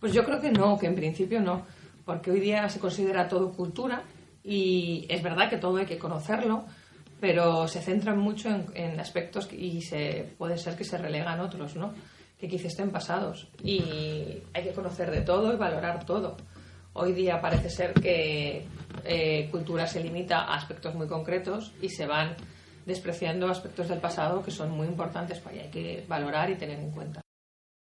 Pues yo creo que no, que en principio no, porque hoy día se considera todo cultura y es verdad que todo hay que conocerlo, pero se centran mucho en, aspectos y se, puede ser que se relegan otros, ¿no? Que quizás estén pasados. Y hay que conocer de todo y valorar todo. Hoy día parece ser que eh, cultura se limita a aspectos muy concretos y se van despreciando aspectos del pasado que son muy importantes pues para hay que valorar y tener en cuenta.